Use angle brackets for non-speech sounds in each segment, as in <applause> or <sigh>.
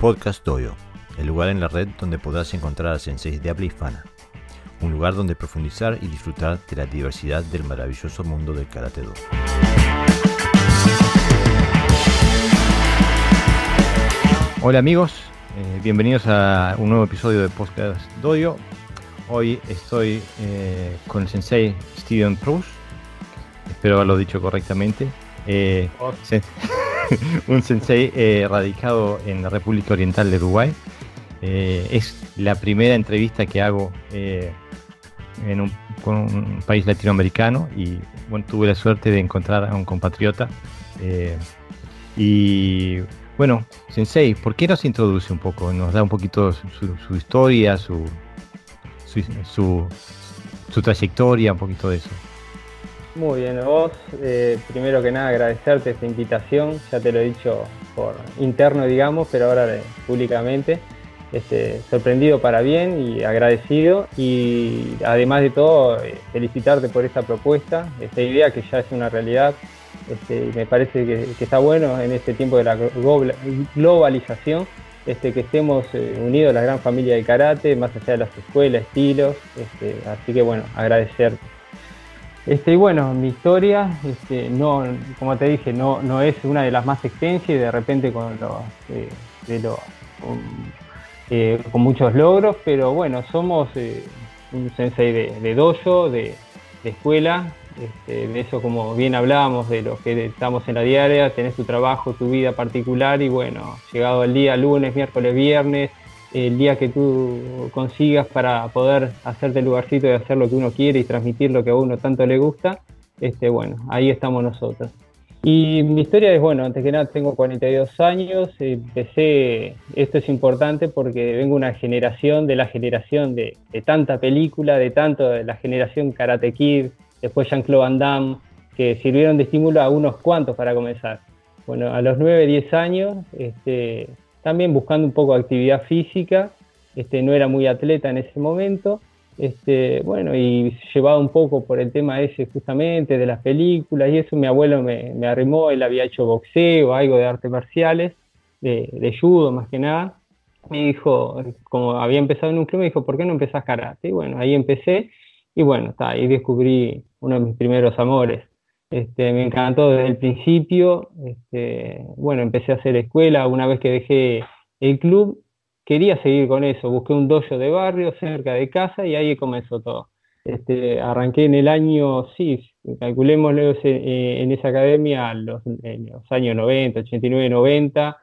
Podcast Doyo, el lugar en la red donde podrás encontrar a senseis de habla hispana. Un lugar donde profundizar y disfrutar de la diversidad del maravilloso mundo del Karate Do. Hola amigos, eh, bienvenidos a un nuevo episodio de Podcast Doyo. Hoy estoy eh, con el sensei Steven Proust. Espero haberlo dicho correctamente. Eh, <laughs> un sensei eh, radicado en la República Oriental de Uruguay. Eh, es la primera entrevista que hago en un, con un país latinoamericano y tuve la suerte de encontrar a un compatriota. y bueno, Sensei, ¿por qué no se introduce un poco? Nos da un poquito su, historia, su, su, su trayectoria, un poquito de eso. Muy bien, vos, eh, primero que nada agradecerte esta invitación, ya te lo he dicho por interno, digamos, pero ahora públicamente. Este, sorprendido para bien y agradecido y además de todo eh, felicitarte por esta propuesta, esta idea que ya es una realidad este, me parece que, está bueno en este tiempo de la glo- globalización este, que estemos eh, unidos la gran familia del karate, más allá de las escuelas, estilos, este, así que bueno, agradecerte. Este, y bueno, mi historia, este, no, como te dije, no, no es una de las más extensas y de repente con, los, eh, de lo- con, eh, con muchos logros, pero bueno, somos eh, un sensei de, de dojo, de, escuela, este, de eso como bien hablábamos, de los que estamos en la diaria, tenés tu trabajo, tu vida particular y bueno, llegado el día lunes, miércoles, viernes, el día que tú consigas para poder hacerte el lugarcito de hacer lo que uno quiere y transmitir lo que a uno tanto le gusta, este, bueno, ahí estamos nosotros. Y mi historia es, bueno, antes que nada tengo 42 años, empecé, esto es importante porque vengo una generación de la generación de, de tanta película, de tanto de la generación Karate Kid, después Jean-Claude Van Damme, que sirvieron de estímulo a unos cuantos para comenzar. Bueno, a los 9, 10 años, este, también buscando un poco de actividad física, este, no era muy atleta en ese momento, este, bueno, y llevado un poco por el tema ese justamente de las películas y eso, mi abuelo me, me arrimó, él había hecho boxeo, algo de artes marciales, de, de judo más que nada, me dijo, como había empezado en un club, me dijo, ¿por qué no empezás karate? Y bueno, ahí empecé y bueno, está, ahí descubrí uno de mis primeros amores. Este, me encantó desde el principio, este, bueno, empecé a hacer escuela, una vez que dejé el club, quería seguir con eso, busqué un dojo de barrio cerca de casa y ahí comenzó todo. Este, arranqué en el año, sí, calculémoslo eh, en esa academia los, en los años 90, 89, 90,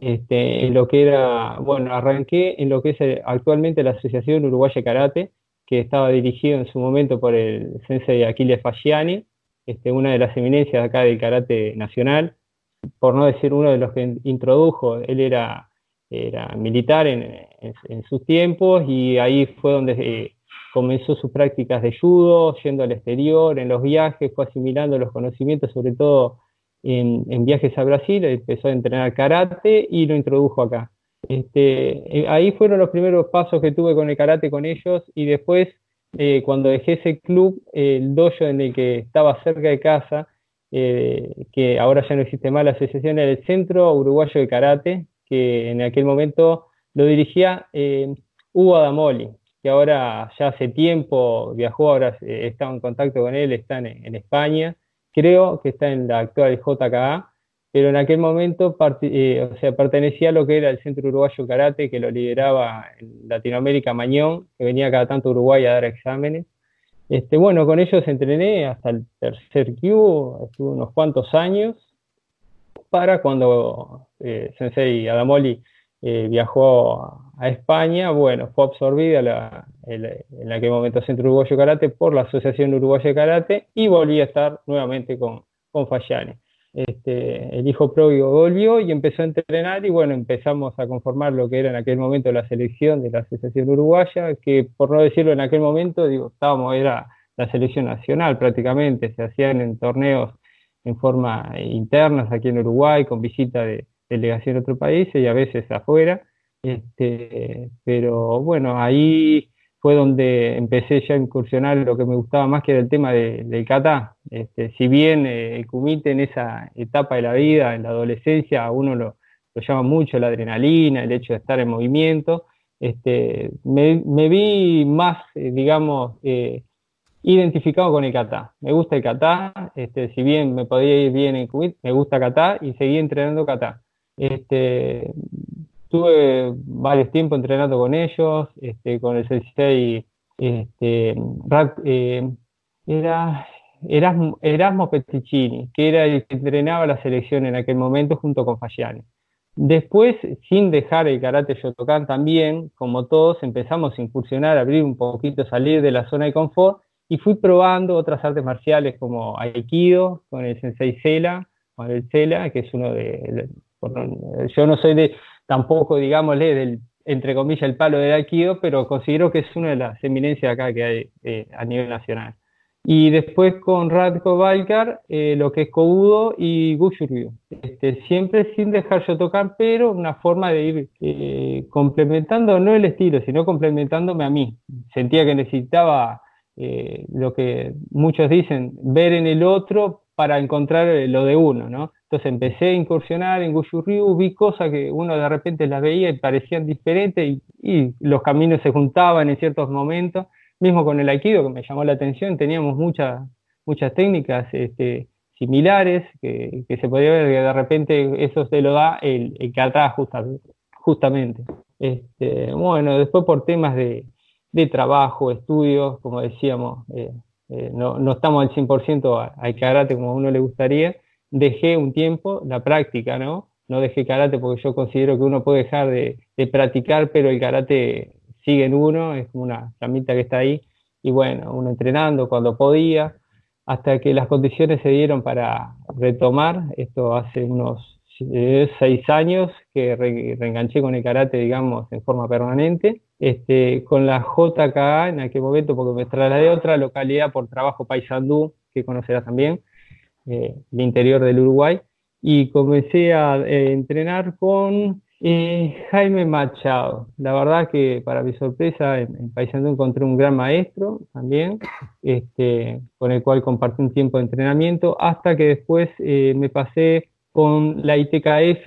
este, en lo que era, bueno, arranqué en lo que es eh, actualmente la Asociación Uruguaya Karate, que estaba dirigido en su momento por el sensei Aquiles Fasciani, este, una de las eminencias acá del karate nacional, por no decir uno de los que introdujo, él era, era militar en, en, en sus tiempos y ahí fue donde eh, comenzó sus prácticas de judo, yendo al exterior, en los viajes, fue asimilando los conocimientos, sobre todo en, en viajes a Brasil, empezó a entrenar karate y lo introdujo acá. Este, eh, ahí fueron los primeros pasos que tuve con el karate con ellos y después eh, cuando dejé ese club, el dojo en el que estaba cerca de casa, eh, que ahora ya no existe más, la asociación era el Centro Uruguayo de Karate, que en aquel momento lo dirigía eh, Hugo Adamoli, que ahora ya hace tiempo viajó, ahora eh, estaba en contacto con él, está en, España, creo que está en la actual JKA, pero en aquel momento eh, o sea, pertenecía a lo que era el Centro Uruguayo Karate, que lo lideraba en Latinoamérica Mañón, que venía cada tanto a Uruguay a dar exámenes. Este, bueno, con ellos entrené hasta el tercer Q, estuve unos cuantos años, para cuando eh, Sensei Adamoli eh, viajó a, España, bueno, fue absorbida la, el, en aquel momento Centro Uruguayo Karate por la Asociación Uruguaya de Karate y volví a estar nuevamente con, con Fayani. Este, el hijo pródigo volvió y empezó a entrenar y bueno, empezamos a conformar lo que era en aquel momento la selección de la Asociación Uruguaya, que por no decirlo en aquel momento, digo, estábamos, era la selección nacional prácticamente, se hacían en torneos en forma internas aquí en Uruguay, con visita de delegación de otros países y a veces afuera, este, pero bueno, ahí fue donde empecé ya a incursionar lo que me gustaba más que era el tema de, del kata. Este, si bien eh, el kumite en esa etapa de la vida, en la adolescencia, a uno lo, llama mucho la adrenalina, el hecho de estar en movimiento. Este, me, vi más, eh, digamos, eh, identificado con el kata. Me gusta el kata, este, si bien me podía ir bien en Kuwait, me gusta kata y seguí entrenando kata. Tuve varios tiempos entrenando con ellos, este, con el sensei, este, eh, era Erasmo, Erasmo Petticini, que era el que entrenaba la selección en aquel momento junto con Fagiani. Después, sin dejar el karate Shotokan también, como todos, empezamos a incursionar, a abrir un poquito, salir de la zona de confort y fui probando otras artes marciales como Aikido, con el Sensei Sela, con el Sela, que es uno de, yo no soy de, tampoco, digámosle, del, entre comillas, el palo del Aikido, pero considero que es una de las eminencias acá que hay eh, a nivel nacional. Y después con Radko Valkar, eh, lo que es Kobudo y Gushuryu. Este, siempre sin dejar yo tocar, pero una forma de ir eh, complementando, no el estilo, sino complementándome a mí. Sentía que necesitaba eh, lo que muchos dicen, ver en el otro para encontrar lo de uno, ¿no? Entonces empecé a incursionar en Gushuryu, vi cosas que uno de repente las veía y parecían diferentes y, los caminos se juntaban en ciertos momentos mismo con el aikido que me llamó la atención, teníamos muchas, muchas técnicas este, similares, que, se podía ver que de repente eso se lo da el, el kata justamente. Este, bueno, después por temas de, trabajo, estudios, como decíamos, eh, eh, no, estamos al 100% al karate como a uno le gustaría, dejé un tiempo la práctica, ¿no? No dejé karate porque yo considero que uno puede dejar de, de practicar, pero el karate sigue en uno, es como una camita que está ahí, y bueno, uno entrenando cuando podía, hasta que las condiciones se dieron para retomar, esto hace unos eh, seis años que reenganché con el karate, digamos, en forma permanente, este, con la JKA en aquel momento, porque me trasladé a otra localidad por trabajo Paysandú, que conocerás también, eh, el interior del Uruguay, y comencé a eh, entrenar con Jaime Machado, la verdad que para mi sorpresa en, Paisandú encontré un gran maestro también, este, con el cual compartí un tiempo de entrenamiento, hasta que después eh, me pasé con la ITKF,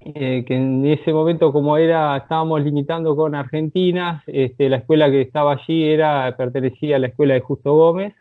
eh, que en ese momento como era, estábamos limitando con Argentina, este, la escuela que estaba allí era, pertenecía a la escuela de Justo Gómez,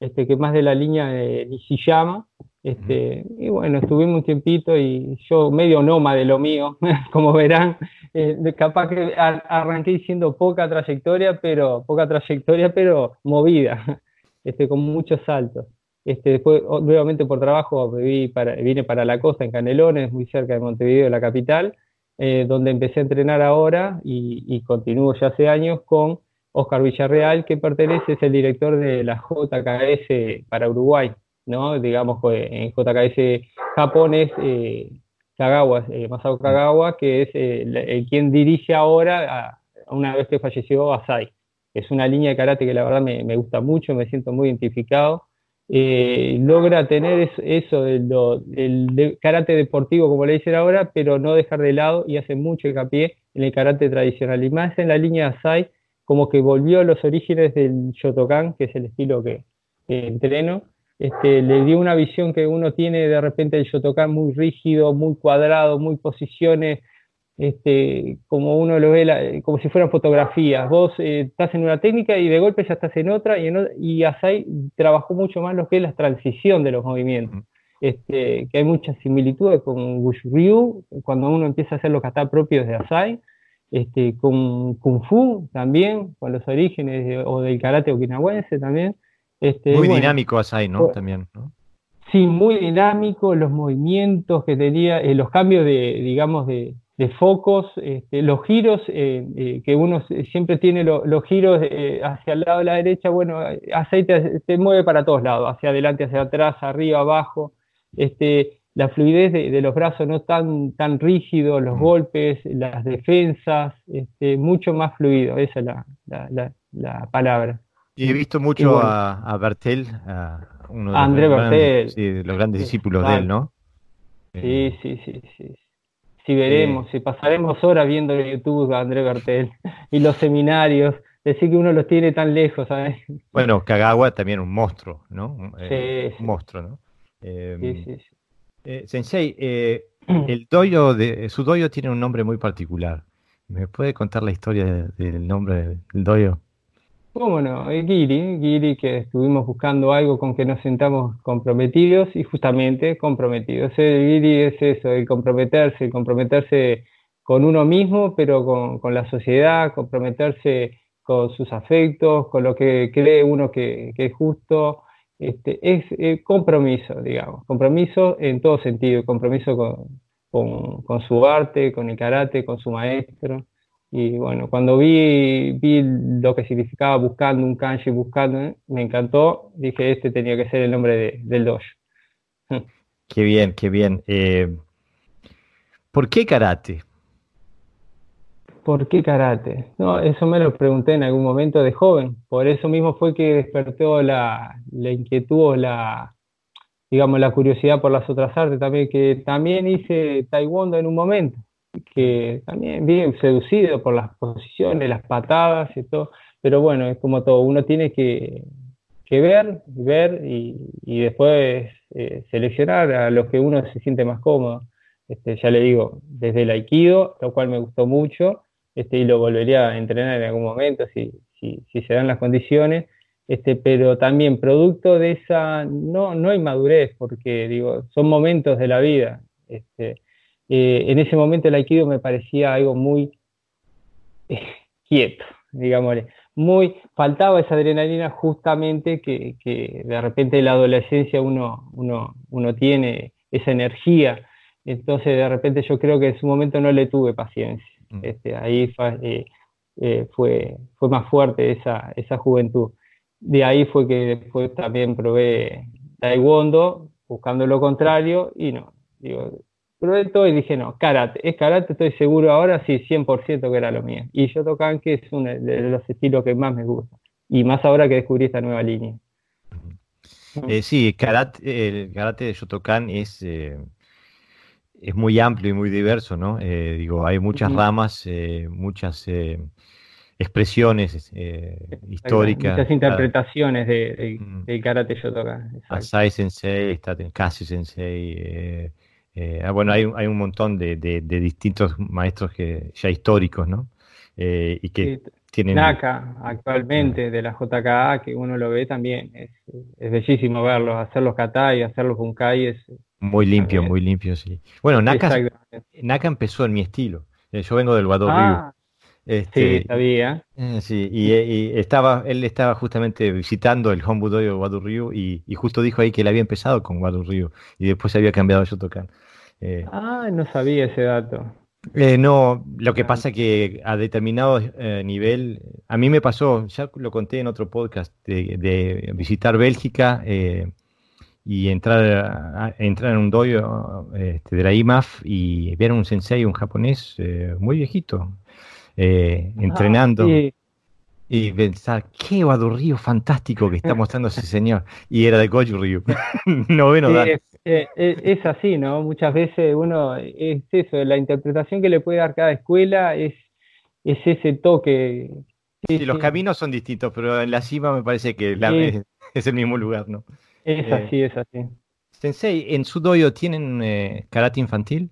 este, que más de la línea de Nishiyama, este, y bueno, estuvimos un tiempito y yo medio nómada de lo mío, <laughs> como verán, eh, capaz que arranqué diciendo poca trayectoria, pero poca trayectoria, pero movida, <laughs> este, con muchos saltos. Este, después, nuevamente por trabajo, para, vine para la costa, en Canelones, muy cerca de Montevideo, la capital, eh, donde empecé a entrenar ahora y, y continúo ya hace años con Oscar Villarreal, que pertenece, es el director de la JKS para Uruguay. ¿no? Digamos, en JKS Japón es eh, Kagawa, eh, Masao Kagawa, que es eh, el, quien dirige ahora, una vez que falleció, Asai. Es una línea de karate que la verdad me, gusta mucho, me siento muy identificado. logra tener eso, del karate deportivo, como le dicen ahora, pero no dejar de lado y hace mucho hincapié en el karate tradicional. Y más en la línea Asai, como que volvió a los orígenes del Shotokan, que es el estilo que entreno, este, le dio una visión que uno tiene de repente el Shotokan muy rígido, muy cuadrado, muy posiciones, este, como uno lo ve, como si fueran fotografías. Vos eh, estás en una técnica y de golpe ya estás en otra, y, en, y Asai trabajó mucho más lo que es la transición de los movimientos. Este, que hay muchas similitudes con Ryu, cuando uno empieza a hacer los kata propios de Asai, este, con Kung Fu también, con los orígenes o del karate okinawense también. Este, muy dinámico Asai, ¿no? También, Sí, muy dinámico, los movimientos que tenía, eh, los cambios de, digamos, de, focos, este, los giros, eh, eh, que uno siempre tiene los giros hacia el lado de la derecha, bueno, Asai te, mueve para todos lados, hacia adelante, hacia atrás, arriba, abajo, este, la fluidez de, los brazos no tan, tan rígido, los mm. golpes, las defensas, este, mucho más fluido, esa es la palabra. Y he visto mucho a, a, Bertel, a uno de André los, Bertel. sí, los grandes discípulos de él, ¿no? Sí, eh, sí, sí, sí. Si veremos, si pasaremos horas viendo en YouTube a André Bertel <laughs> y los seminarios, decir que uno los tiene tan lejos, ¿sabes? Bueno, Kagawa también un monstruo, ¿no? Eh, sí, un monstruo, ¿no? sí, sí, Eh, sensei, eh, el doyo de, su doyo tiene un nombre muy particular. ¿Me puede contar la historia del nombre del doyo? ¿Cómo no? Giri, Giri que estuvimos buscando algo con que nos sentamos comprometidos y justamente comprometidos. El Giri es eso, el comprometerse, el comprometerse con uno mismo, pero con, la sociedad, comprometerse con sus afectos, con lo que cree uno que, es justo. Este, es eh, compromiso, digamos, compromiso en todo sentido, compromiso con, con su arte, con el karate, con su maestro. Y bueno, cuando vi, vi lo que significaba buscando un kanji, buscando, me encantó. Dije, este tenía que ser el nombre del dojo. Qué bien, qué bien. Eh, ¿Por qué karate? ¿Por qué karate? No, eso me lo pregunté en algún momento de joven. Por eso mismo fue que despertó la, la inquietud la, digamos, la curiosidad por las otras artes también, que también hice taekwondo en un momento que también bien seducido por las posiciones, las patadas y todo, pero bueno, es como todo, uno tiene que, ver, ver y, después eh, seleccionar a los que uno se siente más cómodo. Este, ya le digo, desde el aikido, lo cual me gustó mucho, este, y lo volvería a entrenar en algún momento si, si, si se dan las condiciones, este, pero también producto de esa, no, no inmadurez, porque digo, son momentos de la vida. Este, eh, en ese momento el aikido me parecía algo muy eh, quieto, digámosle. Muy, faltaba esa adrenalina justamente que, de repente en la adolescencia uno, uno, uno tiene esa energía. Entonces de repente yo creo que en su momento no le tuve paciencia. Mm. Este, ahí fue, eh, fue, fue más fuerte esa, esa juventud. De ahí fue que después también probé taekwondo, buscando lo contrario, y no, digo, probé todo y dije, no, karate, es karate, estoy seguro ahora, sí, 100% que era lo mío. Y Shotokan, que es uno de los estilos que más me gusta. Y más ahora que descubrí esta nueva línea. Eh, sí, karate, el karate de Shotokan es, eh, es muy amplio y muy diverso, ¿no? Eh, digo, hay muchas ramas, muchas expresiones históricas. Muchas interpretaciones de, del karate Shotokan. Asai Sensei, Kasi Sensei, eh, ah, bueno, hay, hay, un montón de, de, distintos maestros que ya históricos, ¿no? Eh, y que tienen... Naka, actualmente, de la JKA, que uno lo ve también, es, es bellísimo verlos, hacer los kata y hacer los bunkai es... Muy limpio, muy limpio, sí. Bueno, Naka, Naka empezó en mi estilo. Eh, yo vengo del Wado ah, Este, sí, sabía. sí, y, estaba, él estaba justamente visitando el Hombudoyo de Ryu y, y, justo dijo ahí que él había empezado con Ryu y después había cambiado a Shotokan. Eh, ah, no sabía ese dato. Eh, no, lo que pasa que a determinado eh, nivel, a mí me pasó, ya lo conté en otro podcast, de, visitar Bélgica y entrar, entrar en un dojo este, de la IMAF y ver a un sensei, un japonés muy viejito, ah, entrenando. Y pensar, qué Ryu fantástico que está mostrando ese señor. Y era de Goju Ryu. <laughs> Noveno sí, es, eh, eh, es, así, ¿no? Muchas veces uno, es eso, la interpretación que le puede dar cada escuela es, es ese toque. Sí, los caminos son distintos, pero en la cima me parece que es, el mismo lugar, ¿no? Es eh, así, es así. Sensei, ¿en su dojo tienen karate infantil?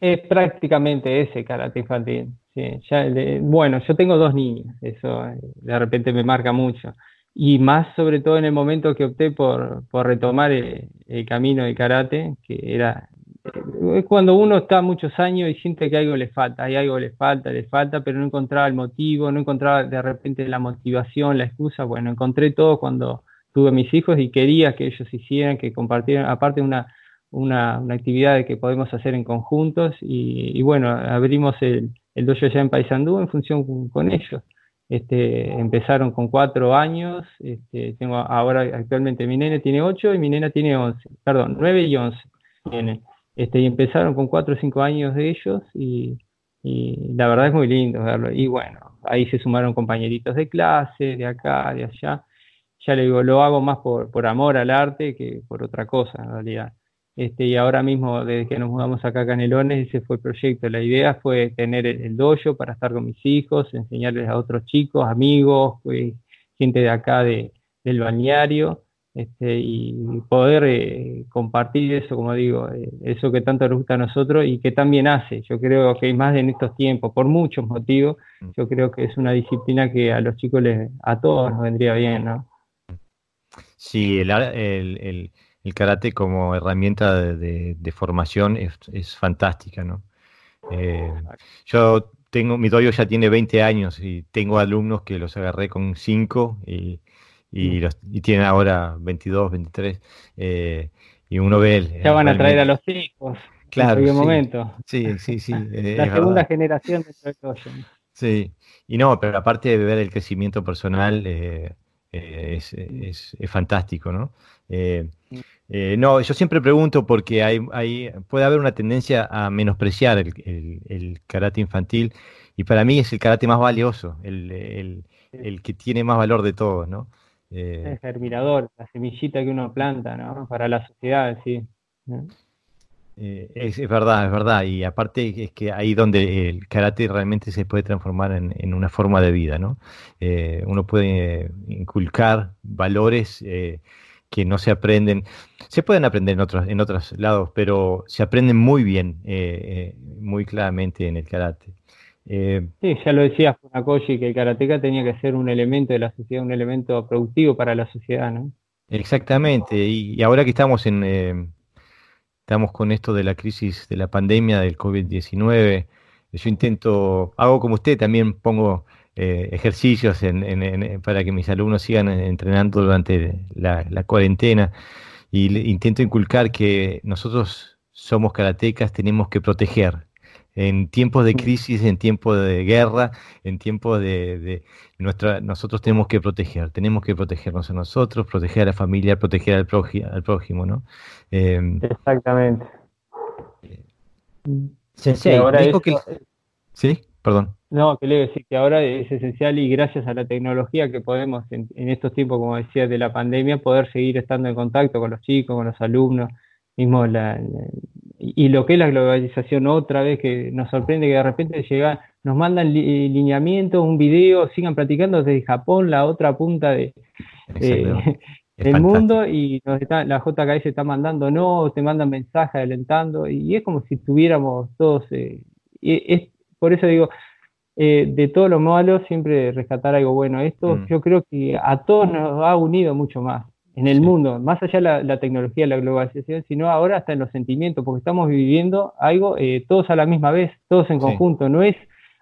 Es prácticamente ese karate infantil. Sí, ya, bueno, yo tengo dos niñas, eso de repente me marca mucho y más sobre todo en el momento que opté por, por retomar el, camino de karate, que era es cuando uno está muchos años y siente que algo le falta, hay algo le falta, le falta, pero no encontraba el motivo, no encontraba de repente la motivación, la excusa, bueno, encontré todo cuando tuve mis hijos y quería que ellos hicieran, que compartieran, aparte una, una, una actividad que podemos hacer en conjuntos y, y bueno, abrimos el, el dojo ya en Paysandú en función con ellos. Este, empezaron con cuatro años, este, tengo ahora actualmente mi nene tiene ocho y mi nena tiene once, perdón, nueve y once Este, y empezaron con cuatro o cinco años de ellos y, la verdad es muy lindo verlo. Y bueno, ahí se sumaron compañeritos de clase, de acá, de allá. Ya le digo, lo hago más por, por amor al arte que por otra cosa en realidad. Este, y ahora mismo, desde que nos mudamos acá a Canelones, ese fue el proyecto. La idea fue tener el, dojo para estar con mis hijos, enseñarles a otros chicos, amigos, pues, gente de acá de, del balneario, este, y poder eh, compartir eso, como digo, eh, eso que tanto nos gusta a nosotros y que también hace. Yo creo que más en estos tiempos, por muchos motivos, mm. yo creo que es una disciplina que a los chicos les, a todos nos vendría bien, ¿no? Sí, el, el, el, karate como herramienta de, de, formación es, es, fantástica, ¿no? Eh, yo tengo, mi doyo ya tiene 20 años y tengo alumnos que los agarré con 5 y y, los, y tienen ahora 22, 23, eh, y uno ve... El, ya van a traer a los hijos. Claro. En sí, momento. Sí, sí, sí. <laughs> La segunda generación de todo Sí, y no, pero aparte de ver el crecimiento personal, eh, eh, es, es, es, fantástico, ¿no? Eh, eh, no, yo siempre pregunto porque hay, hay, puede haber una tendencia a menospreciar el, el, el, karate infantil y para mí es el karate más valioso, el, el que tiene más valor de todos, ¿no? Eh, el germinador, la semillita que uno planta, ¿no? Para la sociedad, sí. Eh, es, verdad, es verdad. Y aparte es que ahí donde el karate realmente se puede transformar en, una forma de vida, ¿no? Eh, uno puede inculcar valores que no se aprenden. Se pueden aprender en otros, en otros lados, pero se aprenden muy bien, muy claramente en el karate. Eh, sí, ya lo decía Funakoshi, que el karateka tenía que ser un elemento de la sociedad, un elemento productivo para la sociedad, ¿no? Exactamente, y, ahora que estamos en eh, estamos con esto de la crisis de la pandemia del COVID-19, yo intento, hago como usted, también pongo eh, ejercicios para que mis alumnos sigan entrenando durante la, la cuarentena y intento inculcar que nosotros somos karatecas, tenemos que proteger, en tiempos de crisis, en tiempos de guerra, en tiempos de, nuestra, nosotros tenemos que proteger, tenemos que protegernos a nosotros, proteger a la familia, proteger al, prójimo, al prójimo, ¿no? Em, Exactamente. Sensei, dijo que... Sí, perdón. No, que le decir que ahora es esencial y gracias a la tecnología que podemos en, estos tiempos, como decía, de la pandemia, poder seguir estando en contacto con los chicos, con los alumnos, mismo la, y lo que es la globalización otra vez que nos sorprende que de repente llega, nos mandan lineamientos, un video, sigan practicando desde Japón, la otra punta de, <laughs> del mundo y nos está, la JKS está mandando no, te mandan mensajes alentando y es como si estuviéramos todos, eh, es, por eso digo, eh, de todo lo malo siempre rescatar algo bueno. Esto mm. yo creo que a todos nos ha unido mucho más en el mundo, más allá de la, la, tecnología, la globalización, sino ahora hasta en los sentimientos, porque estamos viviendo algo eh, todos a la misma vez, todos en conjunto, no es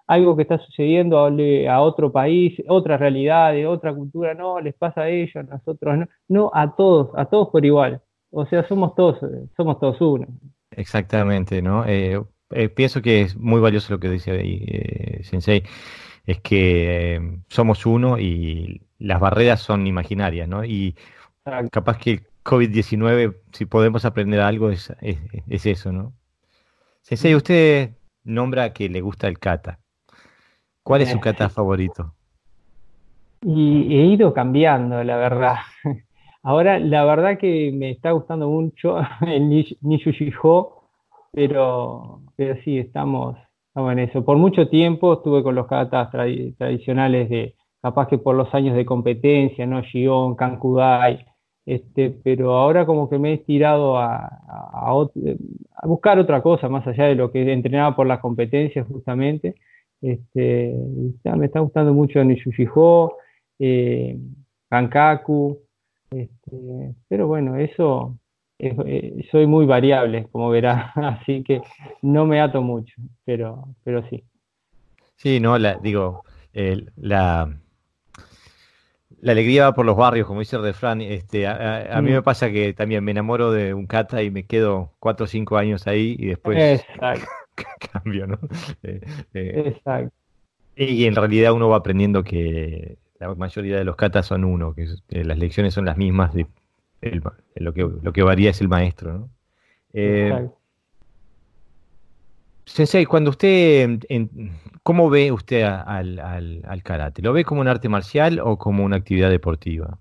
algo que está sucediendo a, a, otro país, otra realidad, de otra cultura, no, les pasa a ellos, a nosotros, no, no, a todos, a todos por igual, o sea, somos todos, somos todos uno. Exactamente, ¿no? Eh, eh, pienso que es muy valioso lo que dice ahí, Sensei, es que somos uno y las barreras son imaginarias, ¿no? Y Capaz que el COVID-19, si podemos aprender algo, es, es, eso, ¿no? Sensei, usted nombra que le gusta el kata. ¿Cuál es su kata <laughs> favorito? Y he ido cambiando, la verdad. <laughs> Ahora, la verdad que me está gustando mucho <laughs> el Nishu pero, pero sí, estamos, estamos en eso. Por mucho tiempo estuve con los katas tradicionales de, capaz que por los años de competencia, ¿no? Shion, Kankudai, este, pero ahora como que me he estirado a, buscar otra cosa más allá de lo que entrenaba por las competencias justamente. Este, me está gustando mucho Nishujiho, eh, Kankaku, este, pero bueno, eso eh, soy muy variable, como verá, <laughs> así que no me ato mucho, pero, pero sí. Sí, no, la, digo, la, la alegría va por los barrios, como dice el refrán. Este, a, mí mm. me pasa que también me enamoro de un kata y me quedo cuatro o cinco años ahí y después <laughs> cambio, ¿no? Eh, eh, Exacto. Y en realidad uno va aprendiendo que la mayoría de los katas son uno, que, las lecciones son las mismas, de, lo, que, lo que varía es el maestro, ¿no? Eh, Sensei, cuando usted, ¿cómo ve usted al, al, karate? ¿Lo ve como un arte marcial o como una actividad deportiva?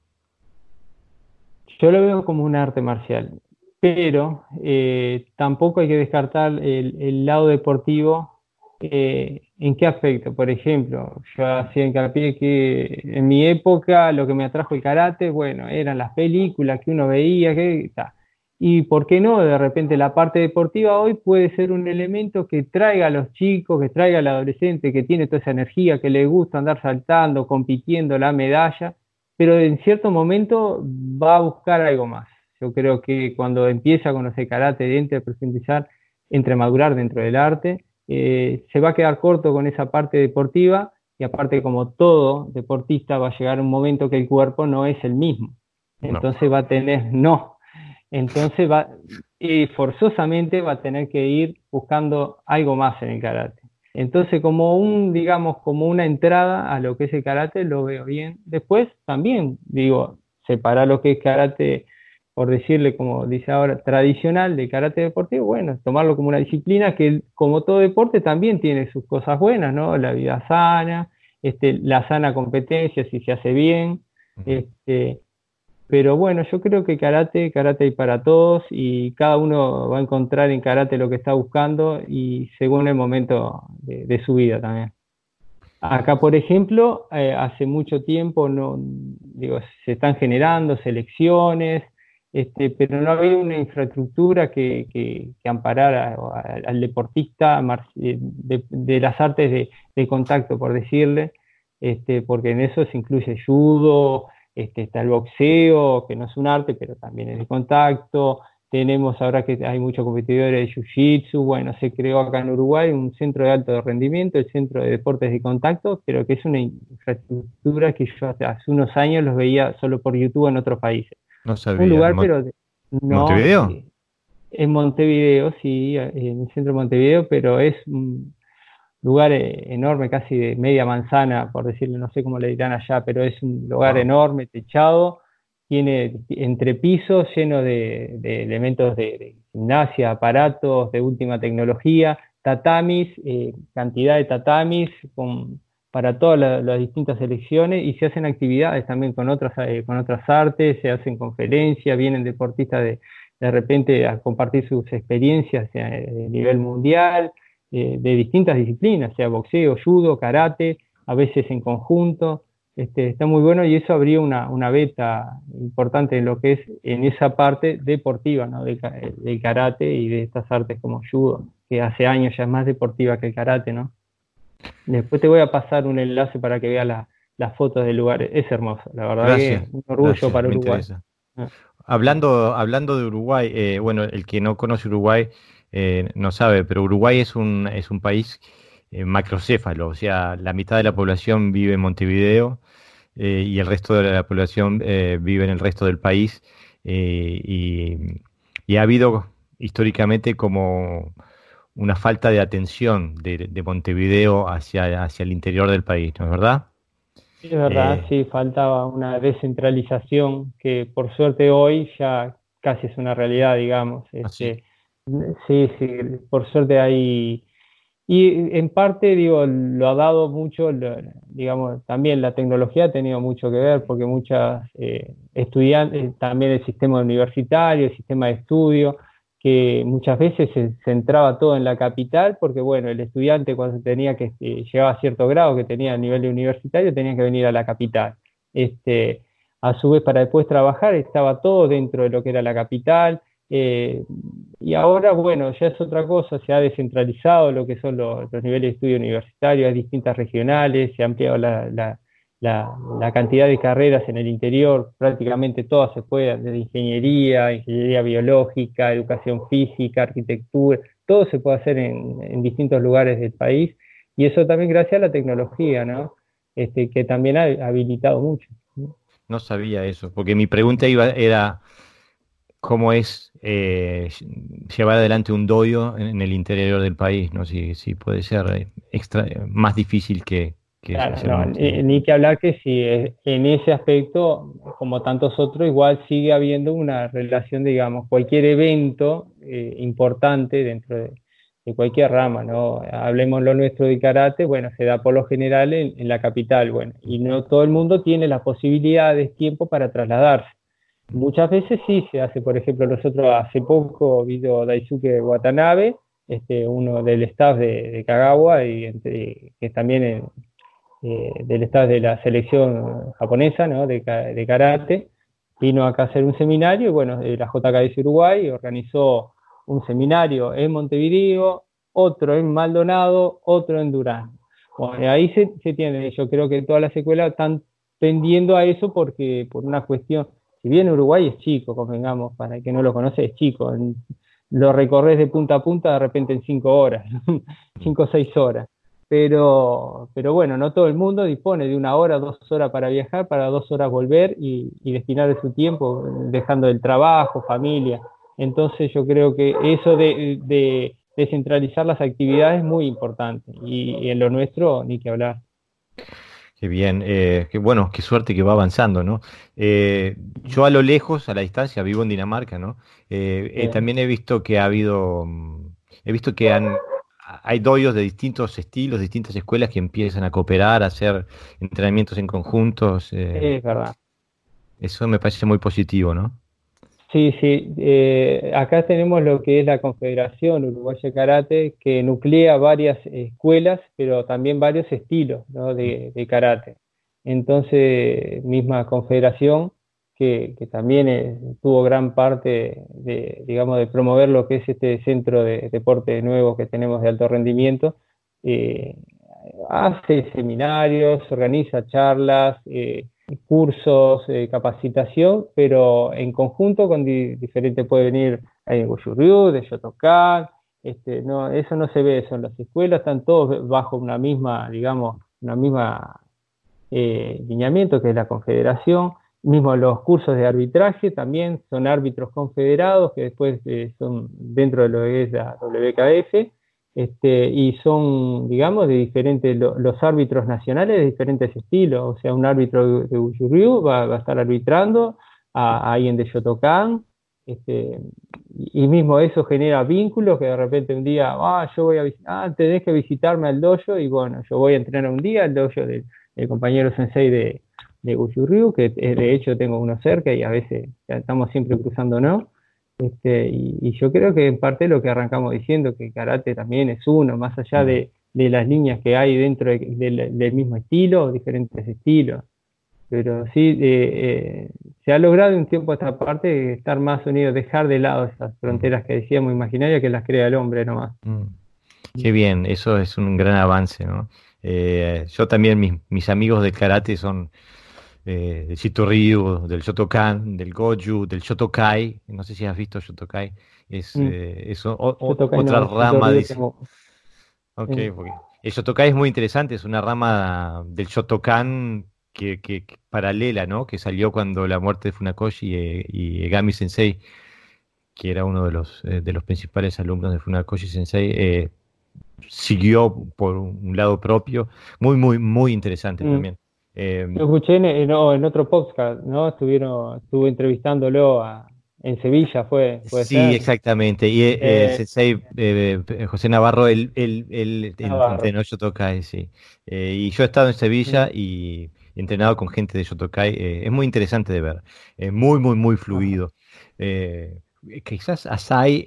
Yo lo veo como un arte marcial, pero eh, tampoco hay que descartar el, lado deportivo eh, ¿En qué aspecto? Por ejemplo, yo hacía hincapié que en mi época lo que me atrajo el karate, bueno, eran las películas que uno veía, que y por qué no, de repente la parte deportiva hoy puede ser un elemento que traiga a los chicos, que traiga al adolescente que tiene toda esa energía, que le gusta andar saltando, compitiendo la medalla, pero en cierto momento va a buscar algo más. Yo creo que cuando empieza a conocer karate, dentro de profundizar, entre madurar dentro del arte, eh, se va a quedar corto con esa parte deportiva y aparte como todo deportista va a llegar un momento que el cuerpo no es el mismo. Entonces va a tener, no, entonces va, y forzosamente va a tener que ir buscando algo más en el karate. Entonces como un, digamos, como una entrada a lo que es el karate, lo veo bien. Después también, digo, separar lo que es karate por decirle, como dice ahora, tradicional de karate deportivo, bueno, tomarlo como una disciplina que, como todo deporte, también tiene sus cosas buenas, ¿no? La vida sana, este, la sana competencia, si se hace bien. Este, pero bueno, yo creo que karate, karate hay para todos y cada uno va a encontrar en karate lo que está buscando y según el momento de, su vida también. Acá, por ejemplo, eh, hace mucho tiempo no, digo, se están generando selecciones, este, pero no había una infraestructura que, que, amparara al deportista eh, de, las artes de, contacto, por decirle, este, porque en eso se incluye judo, este, está el boxeo, que no es un arte, pero también es de contacto. Tenemos ahora que hay muchos competidores de jiu-jitsu, bueno, se creó acá en Uruguay un centro de alto rendimiento, el Centro de Deportes de Contacto, pero que es una infraestructura que yo hace unos años los veía solo por YouTube en otros países. No sabía. Un lugar, pero. No, ¿Montevideo? En Montevideo, sí, en el centro de Montevideo, pero es un lugar eh, enorme, casi de media manzana, por decirlo, no sé cómo le dirán allá, pero es un lugar enorme, techado, tiene entre pisos lleno de, elementos de, gimnasia, aparatos de última tecnología, tatamis, eh, cantidad de tatamis con para todas las, distintas selecciones y se hacen actividades también con otras, eh, con otras artes, se hacen conferencias, vienen deportistas de, de repente a compartir sus experiencias a nivel mundial, eh, de distintas disciplinas, sea boxeo, judo, karate, a veces en conjunto. Este, está muy bueno y eso habría una, una beta importante en lo que es en esa parte deportiva ¿no? del, karate y de estas artes como judo, que hace años ya es más deportiva que el karate, ¿no? Después te voy a pasar un enlace para que veas las fotos del lugar. Es hermoso, la verdad que es un orgullo para Uruguay. Ah. Hablando, hablando de Uruguay, eh, bueno, el que no conoce Uruguay eh, no sabe, pero Uruguay es un, es un país eh, macrocéfalo, o sea, la mitad de la población vive en Montevideo y el resto de la población vive en el resto del país. Y, y, ha habido históricamente como una falta de atención de, Montevideo hacia, hacia el interior del país, ¿no es verdad? Sí, es verdad, eh, sí, faltaba una descentralización que por suerte hoy ya casi es una realidad, digamos. ¿Ah, este, sí? sí, por suerte hay... Y en parte, digo, lo ha dado mucho, digamos, también la tecnología ha tenido mucho que ver porque muchas eh, estudiantes, también el sistema universitario, el sistema de estudio, que muchas veces se centraba todo en la capital, porque bueno, el estudiante cuando tenía que eh, llegaba a cierto grado que tenía a nivel universitario tenía que venir a la capital. Este, a su vez, para después trabajar, estaba todo dentro de lo que era la capital. Eh, y ahora, bueno, ya es otra cosa, se ha descentralizado lo que son los, niveles de estudio universitarios, hay distintas regionales, se ha ampliado la, cantidad de carreras en el interior, prácticamente todas se pueden, desde ingeniería, ingeniería biológica, educación física, arquitectura, todo se puede hacer en, distintos lugares del país y eso también gracias a la tecnología, ¿no? Este, que también ha habilitado mucho. No sabía eso, porque mi pregunta iba, era cómo es eh, llevar adelante un doyo en, el interior del país, ¿no? Si, si puede ser eh, extra, más difícil que, ni, que hablar que si en ese aspecto, como tantos otros, igual sigue habiendo una relación, digamos, cualquier evento eh, importante dentro de, cualquier rama, ¿no? Hablemos lo nuestro de karate, bueno, se da por lo general en, la capital, bueno, y no todo el mundo tiene las posibilidades, tiempo para trasladarse. Muchas veces sí se hace, por ejemplo, nosotros hace poco, visto Daisuke Watanabe, este, uno del staff de, Kagawa y que también eh, del staff de la selección japonesa de, karate, vino acá a hacer un seminario y bueno, la JKS Uruguay organizó un seminario en Montevideo, otro en Maldonado, otro en Durán. Ahí se, se tiene, yo creo que todas las escuelas están tendiendo a eso porque por una cuestión, si bien Uruguay es chico, convengamos, para el que no lo conoce es chico, lo recorres de punta a punta de repente en cinco horas, <laughs> cinco o seis horas. Pero, pero bueno, no todo el mundo dispone de una hora, dos horas para viajar, para dos horas volver y, destinar de su tiempo, dejando el trabajo, familia. Entonces yo creo que eso de, de descentralizar las actividades es muy importante y, en lo nuestro ni que hablar. Qué bien, eh, qué bueno, qué suerte que va avanzando, ¿no? Eh, yo a lo lejos, a la distancia, vivo en Dinamarca, ¿no? Eh, también he visto que ha habido, mm, he visto que han, hay doyos de distintos estilos, distintas escuelas que empiezan a cooperar, a hacer entrenamientos en conjuntos. es verdad. Eso me parece muy positivo, ¿no? Sí, sí. Eh, acá tenemos lo que es la Confederación Uruguaya Karate, que nuclea varias escuelas, pero también varios estilos de, karate. Entonces, misma confederación que, también eh, tuvo gran parte de, digamos, de promover lo que es este centro de deporte nuevo que tenemos de alto rendimiento. Eh, hace seminarios, organiza charlas, cursos, de capacitación, pero en conjunto con diferentes, puede venir de Goju de Shotokan, este, no, eso no se ve, son las escuelas, están todos bajo una misma, digamos, una misma eh, lineamiento que es la confederación, mismo los cursos de arbitraje también son árbitros confederados que después eh, son dentro de lo que es la WKF, este, y son, digamos, de diferentes, los árbitros nacionales de diferentes estilos, o sea, un árbitro de Uyuryu va, a estar arbitrando a, alguien de este, y mismo eso genera vínculos que de repente un día, ah, yo voy a visitar, ah, tenés que visitarme al dojo, y bueno, yo voy a entrenar un día al dojo del, compañero sensei de, de que de hecho tengo uno cerca y a veces estamos siempre cruzando, ¿no? Este, y, yo creo que en parte lo que arrancamos diciendo, que karate también es uno, más allá de, las líneas que hay dentro del mismo estilo, diferentes estilos. Pero sí, eh, eh, se ha logrado un tiempo a esta parte estar más unidos, dejar de lado esas fronteras que decíamos imaginarias que las crea el hombre nomás. Mm. Qué bien, eso es un gran avance, ¿no? Eh, yo también, mis, mis amigos de karate son eh, del Shitoryu, del Shotokan, del Goju, del Shotokai. No sé si has visto Shotokai. Es, mm. eh, otra rama. De... el Shotokai es muy interesante, es una rama del Shotokan que, que, paralela, ¿no? Que salió cuando la muerte de Funakoshi eh, y, Egami Sensei, que era uno de los, eh, de los principales alumnos de Funakoshi Sensei, siguió por un lado propio. Muy, muy, muy interesante mm. también. Eh, Lo escuché en, otro podcast, ¿no? Estuvieron, estuve entrevistándolo en Sevilla, fue. Sí, exactamente. Y eh, eh, Sensei José Navarro, él, él, él entrenó Shotokai, sí. y yo he estado en Sevilla mm. y entrenado con gente de Shotokai. es muy interesante de ver. muy, muy, muy fluido. quizás Asai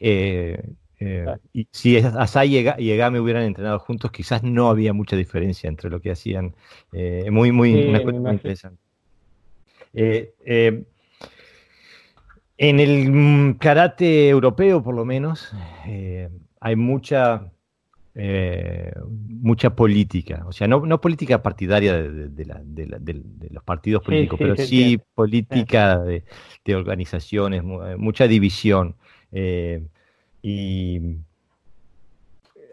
eh, y si Asai y Egame hubieran entrenado juntos, quizás no había mucha diferencia entre lo que hacían. Eh, muy, muy, interesante. Eh, en el mm, karate europeo, por lo menos, hay mucha, mucha política. O sea, no, política partidaria de, los partidos políticos, pero sí, política de, organizaciones, mucha división. Y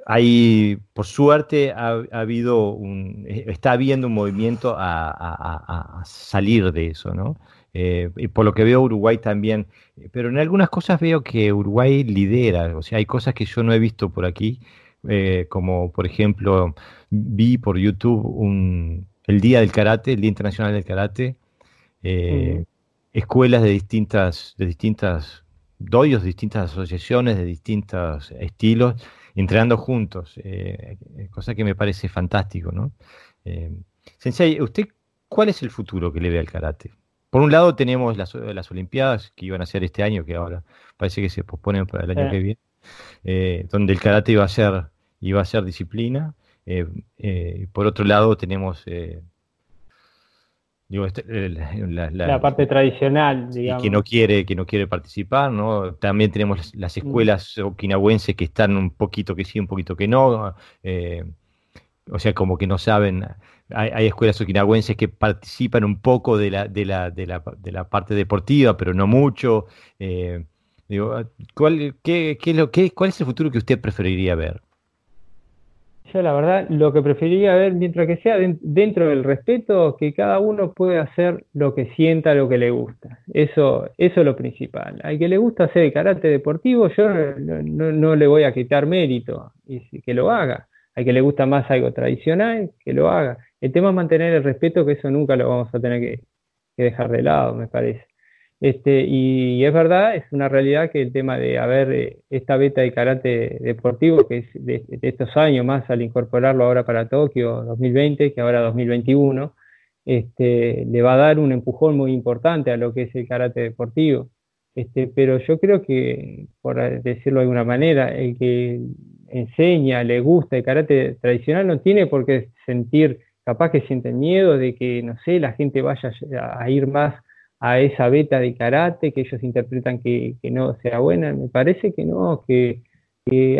hay, por suerte, ha, habido un, está habiendo un movimiento a, salir de eso, ¿no? Eh, y por lo que veo Uruguay también, pero en algunas cosas veo que Uruguay lidera, o sea, hay cosas que yo no he visto por aquí, eh, como por ejemplo, vi por YouTube un, el Día del Karate, el Día Internacional del Karate, eh, escuelas de distintas, de distintas doyos de distintas asociaciones, de distintos estilos, entrenando juntos, eh, cosa que me parece fantástico, ¿no? Eh, sensei, ¿usted cuál es el futuro que le ve al karate? Por un lado tenemos las, las Olimpiadas que iban a ser este año, que ahora parece que se posponen para el año que viene. eh, donde el karate iba a ser, iba a ser disciplina. por otro lado tenemos este, la, parte tradicional, digamos. que no quiere, que no quiere participar, ¿no? También tenemos las mm. escuelas okinawenses que están un poquito que sí, un poquito que no. Eh, o sea, como que no saben. Hay, escuelas okinawenses que participan un poco de la, de la, de la, de la parte deportiva, pero no mucho. Eh, digo, ¿cuál, qué, qué, lo, qué, ¿Cuál es el futuro que usted preferiría ver? Yo la verdad lo que preferiría ver, mientras que sea dentro del respeto, que cada uno pueda hacer lo que sienta, lo que le gusta. Eso, eso es lo principal. Al que le gusta hacer el karate deportivo, yo no, le voy a quitar mérito, y que lo haga. Al que le gusta más algo tradicional, que lo haga. El tema es mantener el respeto, que eso nunca lo vamos a tener que dejar de lado, me parece. Este, y es verdad, es una realidad que el tema de haber eh, esta beta de karate deportivo, que es de, estos años más al incorporarlo ahora para Tokio 2020, que ahora 2021, este, le va a dar un empujón muy importante a lo que es el karate deportivo. Este, pero yo creo que, por decirlo de alguna manera, el que enseña, le gusta el karate tradicional no tiene por qué sentir, capaz que siente miedo de que, no sé, la gente vaya a ir más a esa beta de karate que ellos interpretan que, no sea buena. Me parece que no, que,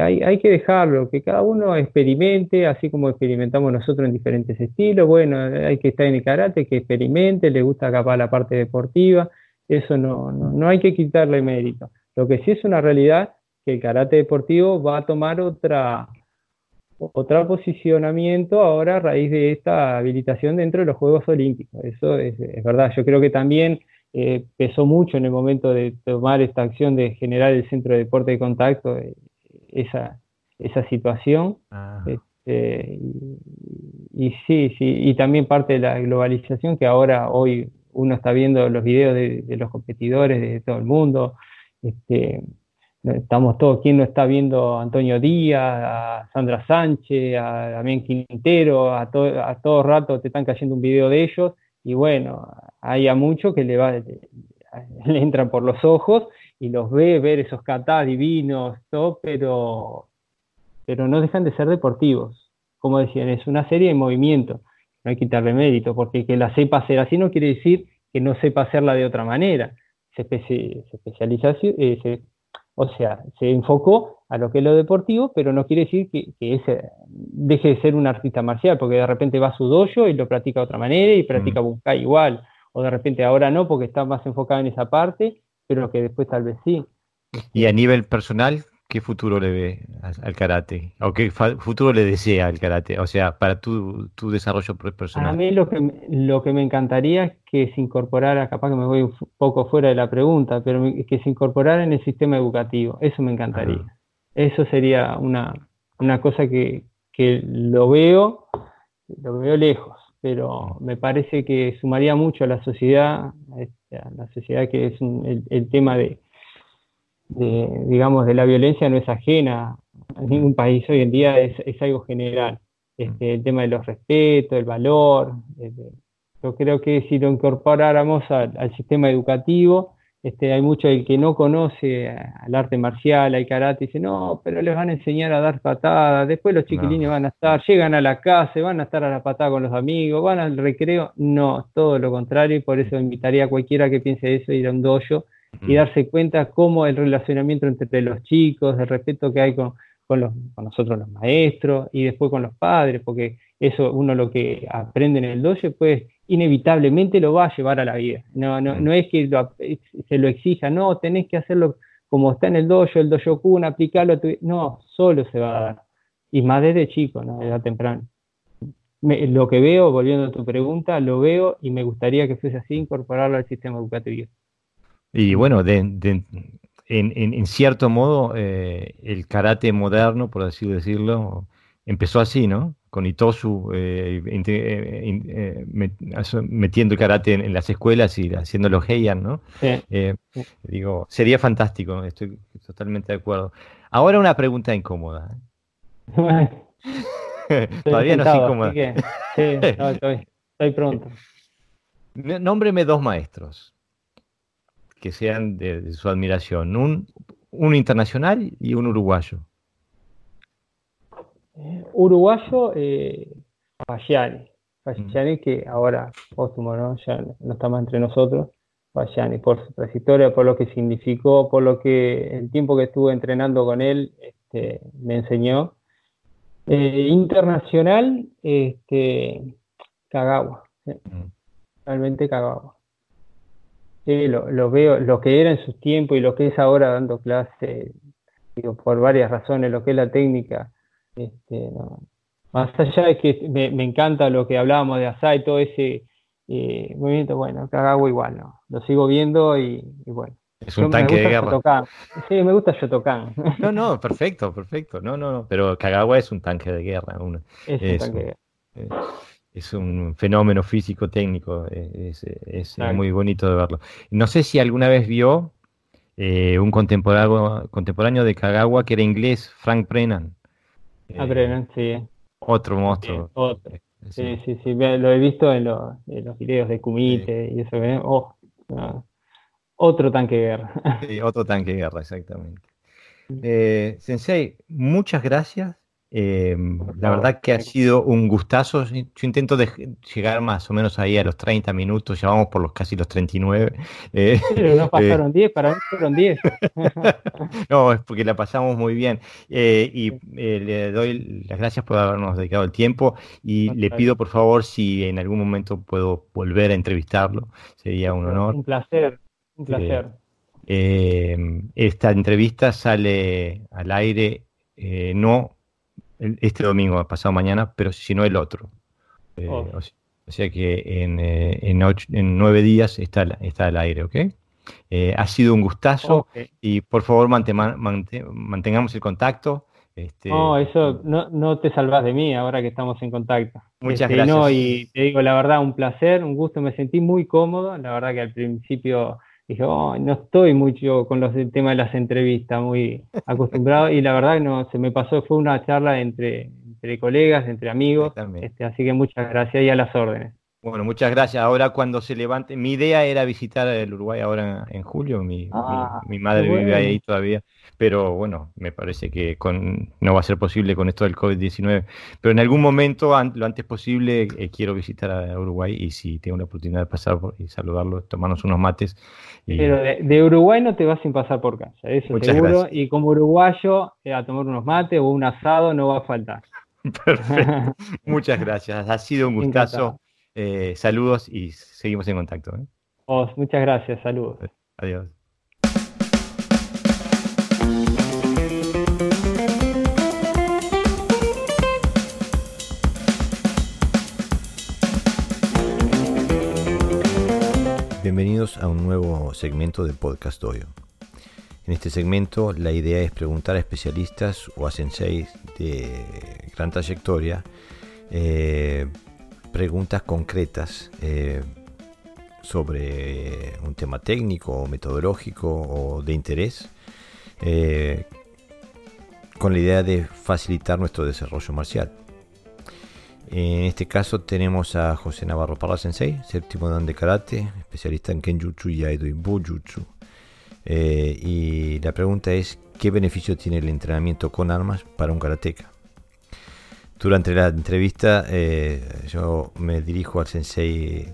hay, que dejarlo, que cada uno experimente, así como experimentamos nosotros en diferentes estilos. Bueno, hay que estar en el karate, que experimente, le gusta capaz la parte deportiva, eso no, no, no hay que quitarle mérito. Lo que sí es una realidad que el karate deportivo va a tomar otra, otro posicionamiento ahora a raíz de esta habilitación dentro de los Juegos Olímpicos. Eso es, verdad. Yo creo que también eh, pesó mucho en el momento de tomar esta acción de generar el centro de deporte de contacto, eh, esa, esa situación. Ah. Este, y, sí, sí, y también parte de la globalización que ahora hoy uno está viendo los videos de, de los competidores de todo el mundo. Este, Estamos todos, ¿quién no está viendo a Antonio Díaz, a Sandra Sánchez, a Damián Quintero? A, a todo rato te están cayendo un video de ellos y bueno, hay a mucho que le, va, <laughs> le, entran por los ojos y los ve ver esos catás divinos, todo, pero, pero no dejan de ser deportivos. Como decían, es una serie de movimientos, no hay que quitarle mérito, porque que la sepa hacer así no quiere decir que no sepa hacerla de otra manera. Se, especializa, eh, se o sea, se enfocó a lo que es lo deportivo, pero no quiere decir que, ese deje de ser un artista marcial, porque de repente va a su dojo y lo practica de otra manera y practica mm. igual, o de repente ahora no, porque está más enfocado en esa parte, pero que después tal vez sí. Y a nivel personal, ¿qué futuro le ve al karate? ¿O qué futuro le desea al karate? O sea, para tu, tu desarrollo personal. A mí lo que, lo que me encantaría es que se incorporara, capaz que me voy un poco fuera de la pregunta, pero que se incorporara en el sistema educativo. Eso me encantaría. Eso sería una, una cosa que, que lo veo, lo veo lejos, pero me parece que sumaría mucho a la sociedad, a la sociedad que es el tema de de, digamos, de la violencia no es ajena a ningún país hoy en día, es, es algo general. Este, el tema de los respetos, el valor. yo creo que si lo incorporáramos al, sistema educativo, este, hay mucho el que no conoce al arte marcial, al karate, dice, no, pero les van a enseñar a dar patadas, después los chiquilines van a estar, llegan a la casa, van a estar a la patada con los amigos, van al recreo. No, todo lo contrario, y por eso invitaría a cualquiera que piense eso, ir a un dojo y darse cuenta cómo el relacionamiento entre los chicos, el respeto que hay con, los, con nosotros los maestros y después con los padres, porque eso uno lo que aprende en el dojo, pues inevitablemente lo va a llevar a la vida. No, no, no es que se lo exija, no, tenés que hacerlo como está en el dojo, el dojo kun, aplicarlo a tu... No, solo se va a dar. Y más desde chico, ¿no? De edad temprana. lo que veo, volviendo a tu pregunta, lo veo y me gustaría que fuese así, incorporarlo al sistema educativo. Y bueno, en, cierto modo, eh, el karate moderno, por así decirlo, empezó así, ¿no? Con Itosu eh, eh, metiendo el karate en, las escuelas y haciéndolo Heian, ¿no? digo, sería fantástico, estoy totalmente de acuerdo. Ahora una pregunta incómoda. <laughs> Todavía no es incómoda. sí, estoy, estoy pronto. Nómbreme dos maestros que sean de, su admiración. Un, un internacional y un uruguayo. Eh, uruguayo, eh, Payani. Payani, que ahora, póstumo, ¿no? ya no está más entre nosotros. Payani, por su trayectoria, por lo que significó, por lo que el tiempo que estuve entrenando con él este, me enseñó. Eh, internacional, este, Kagawa. Mm. Realmente Kagawa. Lo, veo, lo que era en sus tiempos y lo que es ahora dando clase, digo, por varias razones, lo que es la técnica, este, más allá de que me, encanta lo que hablábamos de Asai, todo ese eh, movimiento, bueno, Kagawa igual, ¿no? Lo sigo viendo y, bueno. Es un tanque de guerra. Sí, me gusta Shotokan. No, no, perfecto, perfecto. No, no, no. Pero Kagawa es un tanque de guerra. es, un tanque de guerra. Eh, es un fenómeno físico técnico, eh, es, muy bonito de verlo. No sé si alguna vez vio eh, un contemporáneo, contemporáneo de Kagawa que era inglés, Frank Brennan. Ah, Brennan, sí. Otro monstruo. Sí, sí, sí, lo he visto en, los, videos de Kumite y eso. Oh, otro tanque de guerra. Sí, otro tanque de guerra, exactamente. <laughs> Sensei, muchas gracias eh, la verdad que ha sido un gustazo. Yo intento llegar más o menos ahí a los 30 minutos, ya vamos por los casi los 39. Eh, no <laughs> pasaron 10, para mí fueron 10. <laughs> no, es porque la pasamos muy bien. Eh, y le doy las gracias por habernos dedicado el tiempo y le pido por favor si en algún momento puedo volver a entrevistarlo. Sería un honor. Un placer, un placer. esta entrevista sale al aire no este domingo, pasado mañana, pero si no el otro. Eh, oh. o, sea, que en, eh, en, nueve días está, está al aire, ¿ok? Eh, ha sido un gustazo y por favor mantengamos el contacto. Este, no, eso no, no, te salvas de mí ahora que estamos en contacto. Muchas este, gracias. No, y te digo la verdad, un placer, un gusto, me sentí muy cómodo. La verdad que al principio dije, oh, no estoy mucho con los, el tema de las entrevistas, muy acostumbrado, y la verdad que no, se me pasó, fue una charla entre, entre colegas, entre amigos, este, así que muchas gracias y a las órdenes. Bueno, muchas gracias. Ahora cuando se levante, mi idea era visitar el Uruguay ahora en, julio, mi, ah, madre vive ahí todavía, pero bueno, me parece que con, no va a ser posible con esto del COVID-19, pero en algún momento, lo antes posible, eh, quiero visitar a Uruguay y si tengo la oportunidad de pasar y saludarlo, tomarnos unos mates. Pero de, Uruguay no te vas sin pasar por casa, eso seguro, y como uruguayo, eh, a tomar unos mates o un asado no va a faltar. <laughs> Perfecto. Muchas gracias, ha sido un gustazo. Eh, saludos y seguimos en contacto. ¿eh? muchas gracias, saludos. Adiós. Bienvenidos a un nuevo segmento de Podcast Doyo. En este segmento la idea es preguntar a especialistas o a senseis de gran trayectoria eh, preguntas concretas eh, sobre un tema técnico o metodológico o de interés, eh, con la idea de facilitar nuestro desarrollo marcial. En este caso tenemos a José Navarro Parra Sensei, séptimo dan de karate, especialista en Kenjutsu y Aido y Bujutsu. Eh, y la pregunta es, ¿qué beneficio tiene el entrenamiento con armas para un karateka? Durante la entrevista eh, yo me dirijo al sensei,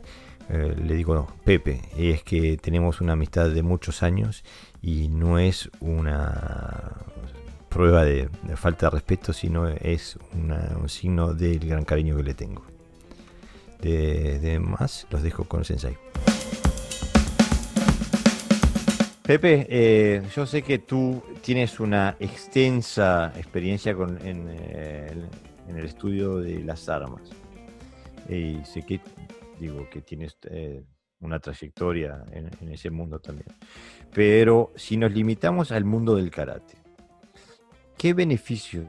eh, le digo no, Pepe, y es que tenemos una amistad de muchos años y no es una prueba de, falta de respeto, sino es un signo del gran cariño que le tengo. De, más, los dejo con el sensei. Pepe, eh, yo sé que tú tienes una extensa experiencia con, en, en el estudio de las armas. Y sé que, digo, que tienes eh, una trayectoria en, ese mundo también. Pero si nos limitamos al mundo del karate, ¿qué beneficios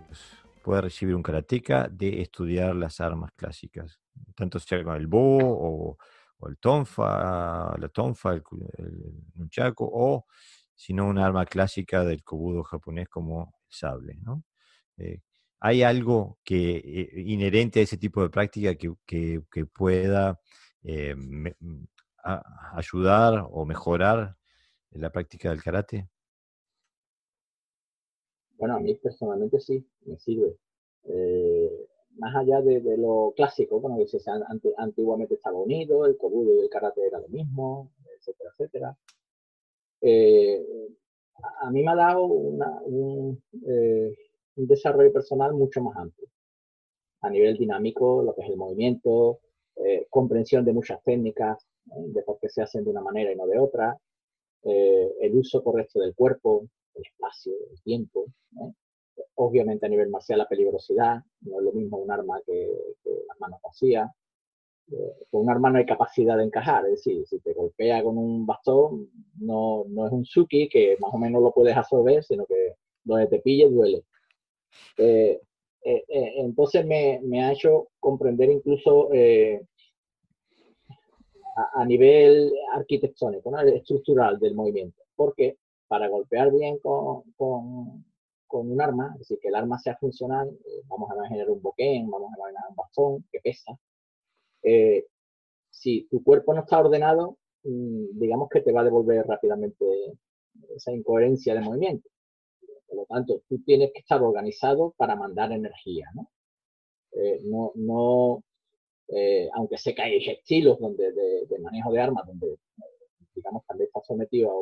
puede recibir un karateka de estudiar las armas clásicas? Tanto sea el bo o, el tonfa, la tonfa, el, nunchaku, o si no una arma clásica del kobudo japonés como el sable, ¿no? Eh, ¿Hay algo que eh, inherente a ese tipo de práctica que, pueda eh, mm, ayudar o mejorar la práctica del karate? Bueno, a mí personalmente sí, me sirve. Eh, más allá de, lo clásico, bueno, que antiguamente estaba unido, el kobudo y el karate era lo mismo, etcétera, etcétera. Eh, a mí me ha dado un, eh, un, desarrollo personal mucho más amplio. A nivel dinámico, lo que es el movimiento, eh, comprensión de muchas técnicas, de por qué se hacen de una manera y no de otra, el uso correcto del cuerpo, el espacio, el tiempo. Obviamente a nivel marcial la peligrosidad, no es lo mismo un arma que, que las manos vacías con un arma no hay capacidad de encajar, es decir, si te golpea con un bastón, no, no es un suki que más o menos lo puedes absorber, sino que donde te pille duele. Eh, eh, eh, entonces me, me, ha hecho comprender incluso a, nivel arquitectónico, estructural del movimiento, porque para golpear bien con, con, con, un arma, es decir, que el arma sea funcional, vamos a imaginar un boquén, vamos a imaginar un bastón que pesa, eh, si tu cuerpo no está ordenado, mm, digamos que te va a devolver rápidamente esa incoherencia de movimiento. Por lo tanto, tú tienes que estar organizado para mandar energía, ¿no? Eh, no, eh, aunque sé que hay estilos donde, de, manejo de armas donde, digamos, también está sometido a,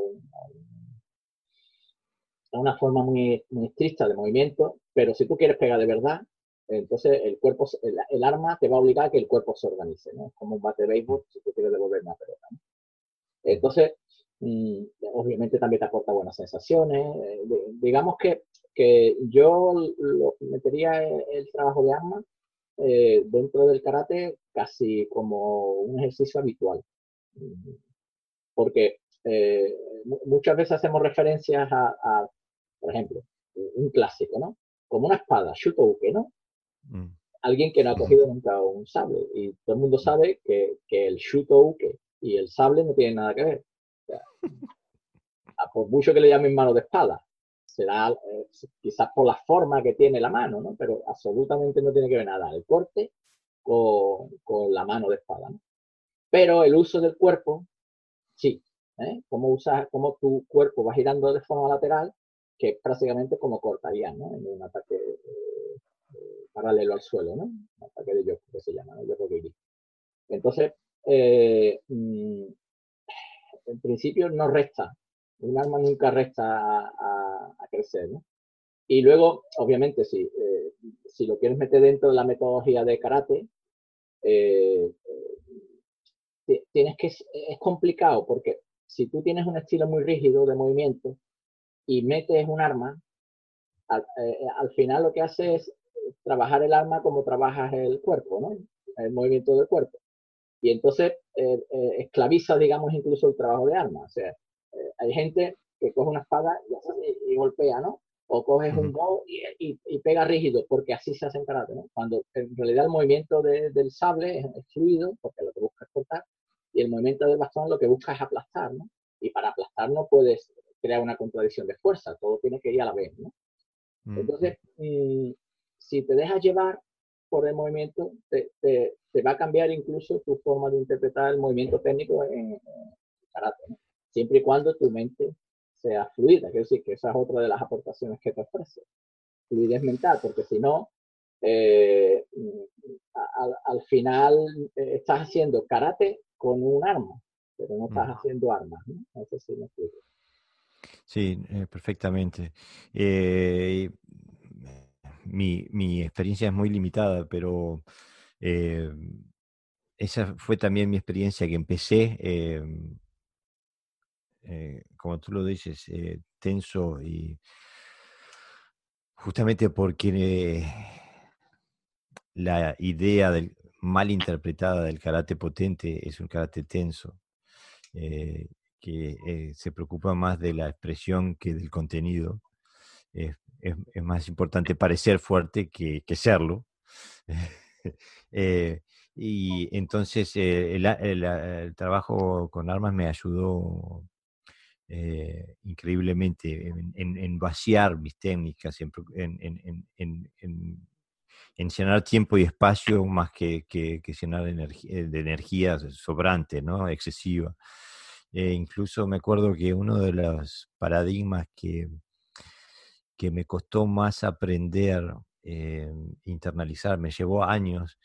una forma muy, muy estricta de movimiento, pero si tú quieres pegar de verdad, entonces el cuerpo, el, arma te va a obligar a que el cuerpo se organice, ¿no? Como un bate de béisbol si tú quieres devolver una pelota. Entonces, mm, obviamente también te aporta buenas sensaciones. Eh, digamos que, que yo lo, metería el, trabajo de arma eh, dentro del karate casi como un ejercicio habitual. Porque eh, muchas veces hacemos referencias a, por ejemplo, un clásico, ¿no? Como una espada, shutouke, ¿no? Mm. Alguien que no ha cogido nunca un sable. Y todo el mundo sabe que, que el uke y el sable no tienen nada que ver. Por mucho que le llamen mano de espada, será eh, quizás por la forma que tiene la mano, ¿no? Pero absolutamente no tiene que ver nada el corte con, con la mano de espada, Pero el uso del cuerpo, sí. ¿eh? Cómo, usas, cómo tu cuerpo va girando de forma lateral, que prácticamente como cortaría, ¿no? En un ataque eh, paralelo al suelo, ¿no? Ataque de yo, que se llama, ¿no? Entonces, eh, mm, en principio no resta, un arma nunca resta a, crecer, ¿no? Y luego, obviamente, si, eh, si lo quieres meter dentro de la metodología de karate, eh, tienes que, es complicado porque si tú tienes un estilo muy rígido de movimiento y metes un arma, al, al final lo que hace es trabajar el alma como trabajas el cuerpo, ¿no? El movimiento del cuerpo. Y entonces eh, eh, esclaviza, digamos, incluso el trabajo de arma. O sea, eh, hay gente que coge una espada y, golpea, ¿no? O coges un bow y, pega rígido, porque así se hace en karate, ¿no? Cuando en realidad el movimiento del sable es, fluido, porque lo que busca es cortar, y el movimiento del bastón lo que busca es aplastar, ¿no? Y para aplastar no puedes crear una contradicción de fuerza, todo tiene que ir a la vez, ¿no? Entonces, mm, si te dejas llevar por el movimiento, te, va a cambiar incluso tu forma de interpretar el movimiento técnico en, karate, siempre y cuando tu mente sea fluida, quiero decir que esa es otra de las aportaciones que te ofrece, fluidez mental, porque si no, eh, al, final eh, estás haciendo karate con un arma, pero no estás haciendo armas, ¿no? sí me Sí, eh, perfectamente. Mi, experiencia es muy limitada, pero esa fue también mi experiencia que empecé, eh, eh, como tú lo dices, tenso y justamente porque la idea del, mal interpretada del karate potente es un karate tenso, que se preocupa más de la expresión que del contenido es, más importante parecer fuerte que, serlo. <laughs> Eh, y entonces eh, el, trabajo con armas me ayudó eh, increíblemente en, vaciar mis técnicas, en, en, llenar tiempo y espacio más que, que, llenar de energía sobrante, ¿no? excesiva. incluso me acuerdo que uno de los paradigmas que, que me costó más aprender, eh, internalizar, me llevó años.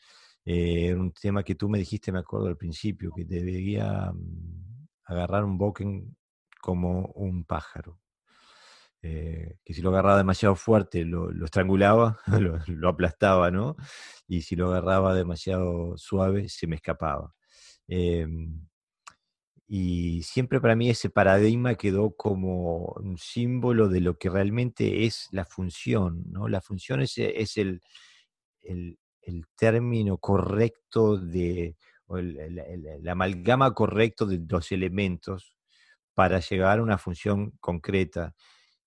Eh, un tema que tú me dijiste, me acuerdo al principio, que debería mm, agarrar un boken como un pájaro. Eh, que si lo agarraba demasiado fuerte lo, estrangulaba, <laughs> lo, aplastaba, ¿no? Y si lo agarraba demasiado suave, se me escapaba. Em, y siempre para mí ese paradigma quedó como un símbolo de lo que realmente es la función, ¿no? La función es, es el, el, término correcto de, la amalgama correcto de los elementos para llegar a una función concreta.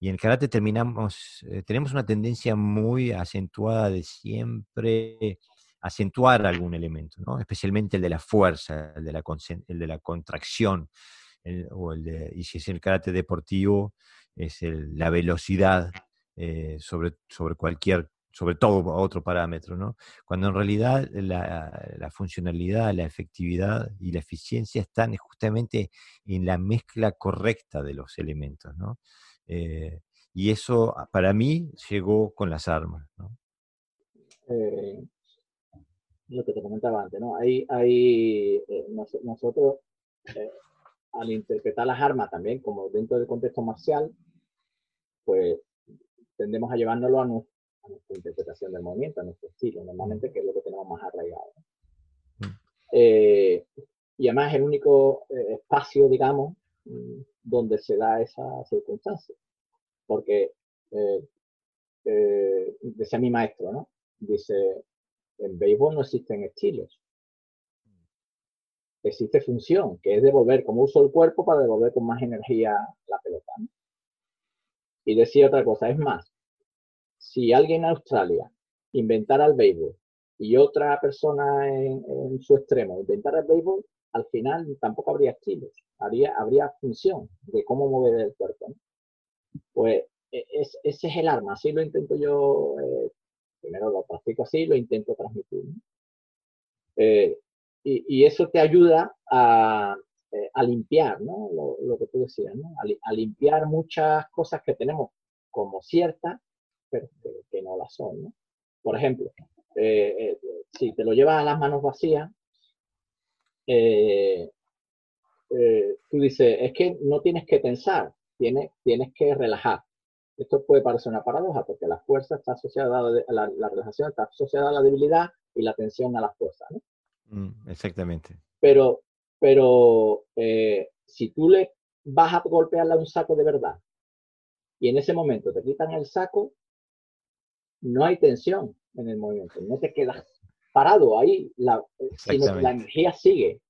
Y en karate terminamos, eh, tenemos una tendencia muy acentuada de siempre acentuar algún elemento, ¿no? especialmente el de la fuerza, el de la, el contracción, o el de, y si es el karate deportivo, es la velocidad eh, sobre, sobre cualquier, sobre todo otro parámetro, ¿no? Cuando en realidad la, funcionalidad, la efectividad y la eficiencia están justamente en la mezcla correcta de los elementos, ¿no? Eh, y eso para mí llegó con las armas, ¿no? Eh, lo que te comentaba antes, ¿no? Hay, hay eh, nosotros, eh, al interpretar las armas también, como dentro del contexto marcial, pues tendemos a llevárnoslo a, nuestra interpretación del movimiento, a nuestro estilo, normalmente, que es lo que tenemos más arraigado. Mm. Eh, y además es el único espacio, digamos, mm, donde se da esa circunstancia. Porque, decía mi maestro, ¿no? Dice, en béisbol no existen estilos. Existe función, que es devolver, como uso el cuerpo para devolver con más energía la pelota. Y decía otra cosa, es más, si alguien en Australia inventara el béisbol y otra persona en, su extremo inventara el béisbol, al final tampoco habría estilos, habría, habría función de cómo mover el cuerpo. Pues e, ese es el arma, así lo intento yo eh, primero lo practico así, lo intento transmitir. Eh, y, eso te ayuda a, eh, limpiar, ¿no? Lo, que tú decías, ¿no? A, limpiar muchas cosas que tenemos como ciertas, pero que, no las son, ¿no? Por ejemplo, eh, si te lo llevas a las manos vacías, tú dices, es que no tienes que tensar, tienes, tienes que relajar. Esto puede parecer una paradoja porque la fuerza está asociada a la, relajación está asociada a la debilidad y la tensión a la fuerza. ¿no? Mm, exactamente. Pero, pero eh, si tú le vas a golpearle a un saco de verdad y en ese momento te quitan el saco, no hay tensión en el movimiento, no te quedas parado ahí, la, sino que la energía sigue,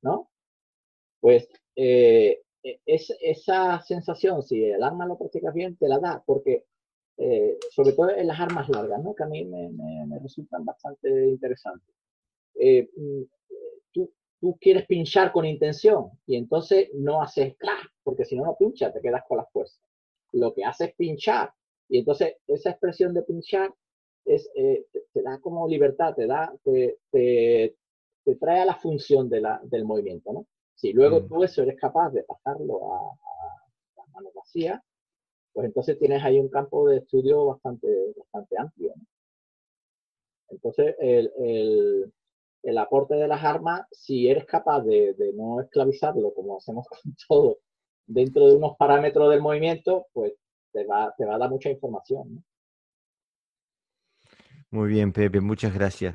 ¿no? Pues eh, e, es, esa sensación, si el arma lo practicas bien, te la da, porque eh, sobre todo en las armas largas, ¿no? que a mí me, resultan bastante interesantes. Eh, mm, tú, tú, quieres pinchar con intención y entonces no haces clac, porque si no, no pinchas, te quedas con la fuerza. Lo que haces es pinchar y entonces esa expresión de pinchar es, eh, te, da como libertad, te, da, te, te, te trae a la función de la, del movimiento. ¿no? Si luego mm. tú eso eres capaz de pasarlo a, a las manos vacías, pues entonces tienes ahí un campo de estudio bastante, bastante amplio. Entonces, el, el, aporte de las armas, si eres capaz de, no esclavizarlo como hacemos <laughs> con todo, dentro de unos parámetros del movimiento, pues te va, te va a dar mucha información. Muy bien, Pepe, muchas gracias.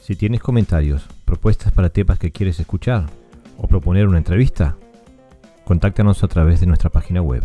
Si tienes comentarios, propuestas para temas que quieres escuchar o proponer una entrevista, contáctanos a través de nuestra página web